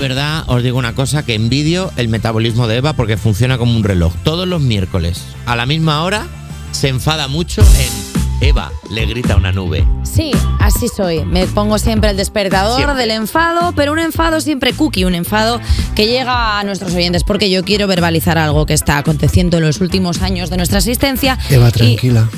verdad, os digo una cosa, que envidio el metabolismo de Eva porque funciona como un reloj. Todos los miércoles, a la misma hora, se enfada mucho en Eva, le grita una nube. Sí, así soy. Me pongo siempre el despertador Siempre. del enfado, pero un enfado siempre cookie, un enfado que llega a nuestros oyentes porque yo quiero verbalizar algo que está aconteciendo en los últimos años de nuestra existencia. Eva, tranquila.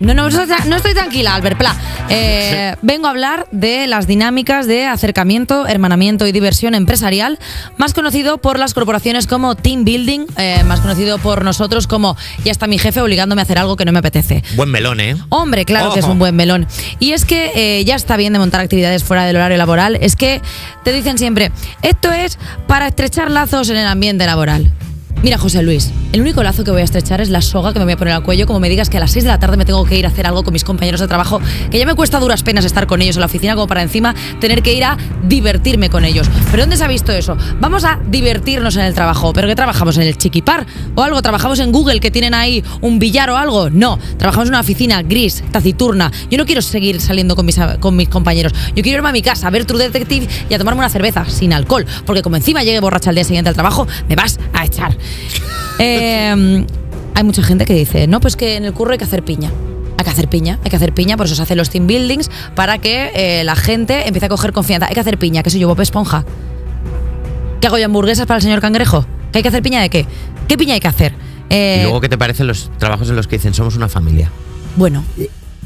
No, no estoy- no estoy tranquila, Albert Pla. Eh, vengo a hablar de las dinámicas de acercamiento, hermanamiento y diversión empresarial, más conocido por las corporaciones como team building, eh, más conocido por nosotros como ya está mi jefe obligándome a hacer algo que no me apetece. Buen melón, ¿eh? Hombre, claro que es un buen melón. Y es que eh, ya está bien de montar actividades fuera del horario laboral. Es que te dicen siempre, esto es para estrechar lazos en el ambiente laboral. Mira, José Luis, el único lazo que voy a estrechar es la soga que me voy a poner al cuello, como me digas que a las 6 de la tarde me tengo que ir a hacer algo con mis compañeros de trabajo, que ya me cuesta duras penas estar con ellos en la oficina, como para encima tener que ir a divertirme con ellos. ¿Pero dónde se ha visto eso? Vamos a divertirnos en el trabajo. ¿Pero qué trabajamos? ¿En el chiquipar? ¿O algo? ¿Trabajamos en Google que tienen ahí un billar o algo? No, trabajamos en una oficina gris, taciturna. Yo no quiero seguir saliendo con mis, compañeros. Yo quiero irme a mi casa a ver True Detective y a tomarme una cerveza sin alcohol. Porque como encima llegue borracha al día siguiente al trabajo, me vas a echar. Eh, hay mucha gente que dice, no, pues que en el curro hay que hacer piña. Hay que hacer piña, hay que hacer piña, por eso se hacen los team buildings, para que eh, la gente empiece a coger confianza. Hay que hacer piña, que soy yo, Bob Esponja. ¿Qué hago yo hamburguesas para el señor cangrejo? ¿Que hay que hacer piña de qué? ¿Qué piña hay que hacer? Eh, Y luego, ¿qué te parecen los trabajos en los que dicen somos una familia? Bueno,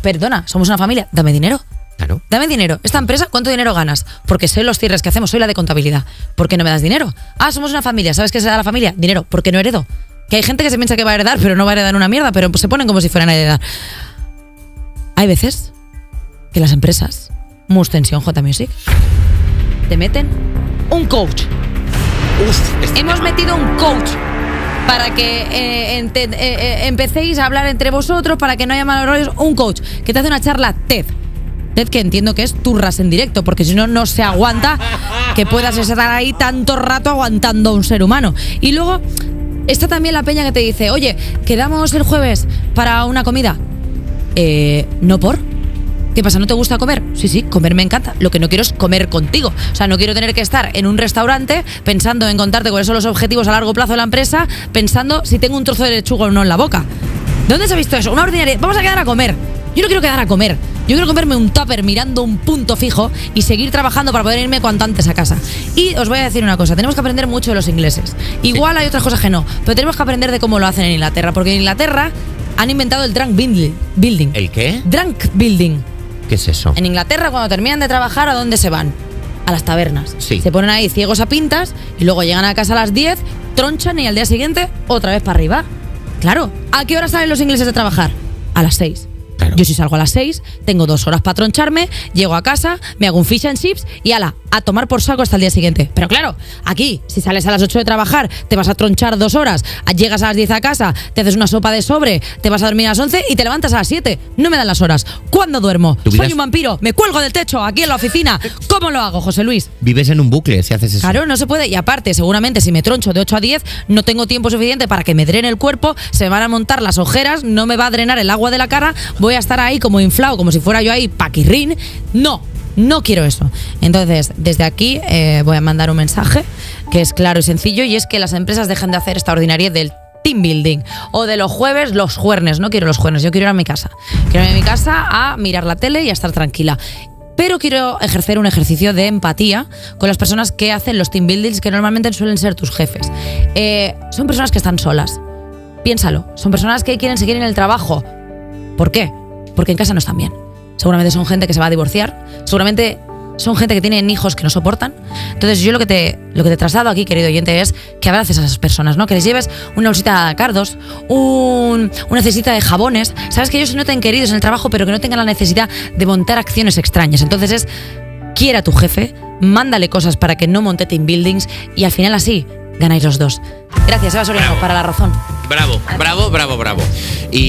perdona, somos una familia, dame dinero. Claro. Dame dinero. Esta empresa, ¿cuánto dinero ganas? Porque sé los cierres que hacemos, soy la de contabilidad. ¿Por qué no me das dinero? Ah, somos una familia. ¿Sabes qué se da a la familia? Dinero. ¿Por qué no heredo? Que hay gente que se piensa que va a heredar, pero no va a heredar una mierda, pero se ponen como si fueran a heredar. Hay veces que las empresas, Mus Tensión J Music, te meten un coach. Uf, este Hemos tema. metido un coach para que eh, ente- eh, eh, empecéis a hablar entre vosotros, para que no haya malos rollos. Un coach que te hace una charla TED. TED que entiendo que es turras en directo, porque si no, no se aguanta que puedas estar ahí tanto rato aguantando a un ser humano. Y luego está también la peña que te dice, oye, quedamos el jueves para una comida. Eh, no por. ¿Qué pasa? ¿No te gusta comer? Sí, sí, comer me encanta. Lo que no quiero es comer contigo. O sea, no quiero tener que estar en un restaurante pensando en contarte cuáles son los objetivos a largo plazo de la empresa, pensando si tengo un trozo de lechuga o no en la boca. ¿De dónde se ha visto eso? Una ordinaria. Vamos a quedar a comer. Yo no quiero quedar a comer. Yo quiero comerme un tupper mirando un punto fijo y seguir trabajando para poder irme cuanto antes a casa. Y os voy a decir una cosa, tenemos que aprender mucho de los ingleses. Igual hay otras cosas que no, pero tenemos que aprender de cómo lo hacen en Inglaterra, porque en Inglaterra han inventado el drunk building. ¿El qué? Drunk building. ¿Qué es eso? En Inglaterra, cuando terminan de trabajar, ¿a dónde se van? A las tabernas. Sí. Se ponen ahí ciegos a pintas y luego llegan a casa a las 10, tronchan y al día siguiente otra vez para arriba. Claro. ¿A qué hora salen los ingleses de trabajar? A las 6. Claro. Yo si salgo a las 6, tengo dos horas para troncharme, llego a casa, me hago un fish and chips y ala, a tomar por saco hasta el día siguiente. Pero claro, aquí, si sales a las 8 de trabajar, te vas a tronchar dos horas, llegas a las 10 a casa, te haces una sopa de sobre, te vas a dormir a las 11 y te levantas a las 7. No me dan las horas. ¿Cuándo duermo? Soy un vampiro, me cuelgo del techo aquí en la oficina. ¿Cómo lo hago, José Luis? Vives en un bucle si haces eso. Claro, no se puede. Y aparte, seguramente si me troncho de 8 a 10, no tengo tiempo suficiente para que me drene el cuerpo, se me van a montar las ojeras, no me va a drenar el agua de la cara, voy a estar ahí como inflado, como si fuera yo ahí paquirrín. No, no quiero eso. Entonces, desde aquí eh, voy a mandar un mensaje que es claro y sencillo y es que las empresas dejen de hacer esta ordinaria del team building o de los jueves los juernes. No quiero los juernes, yo quiero ir a mi casa. Quiero ir a mi casa a mirar la tele y a estar tranquila pero quiero ejercer un ejercicio de empatía con las personas que hacen los team buildings que normalmente suelen ser tus jefes. Eh, son personas que están solas. Piénsalo, son personas que quieren seguir en el trabajo. ¿Por qué? Porque en casa no están bien. Seguramente son gente que se va a divorciar, seguramente son gente que tienen hijos que no soportan. Entonces yo lo que te, lo que te traslado aquí, querido oyente, es que abraces a esas personas, ¿no? Que les lleves una bolsita de cardos, un, una necesita de jabones. Sabes que ellos se noten queridos en el trabajo, pero que no tengan la necesidad de montar acciones extrañas. Entonces es, quiera a tu jefe, mándale cosas para que no monte team buildings y al final así ganáis los dos. Gracias, Eva Soriano, para la razón. Bravo, bravo, bravo, bravo. Y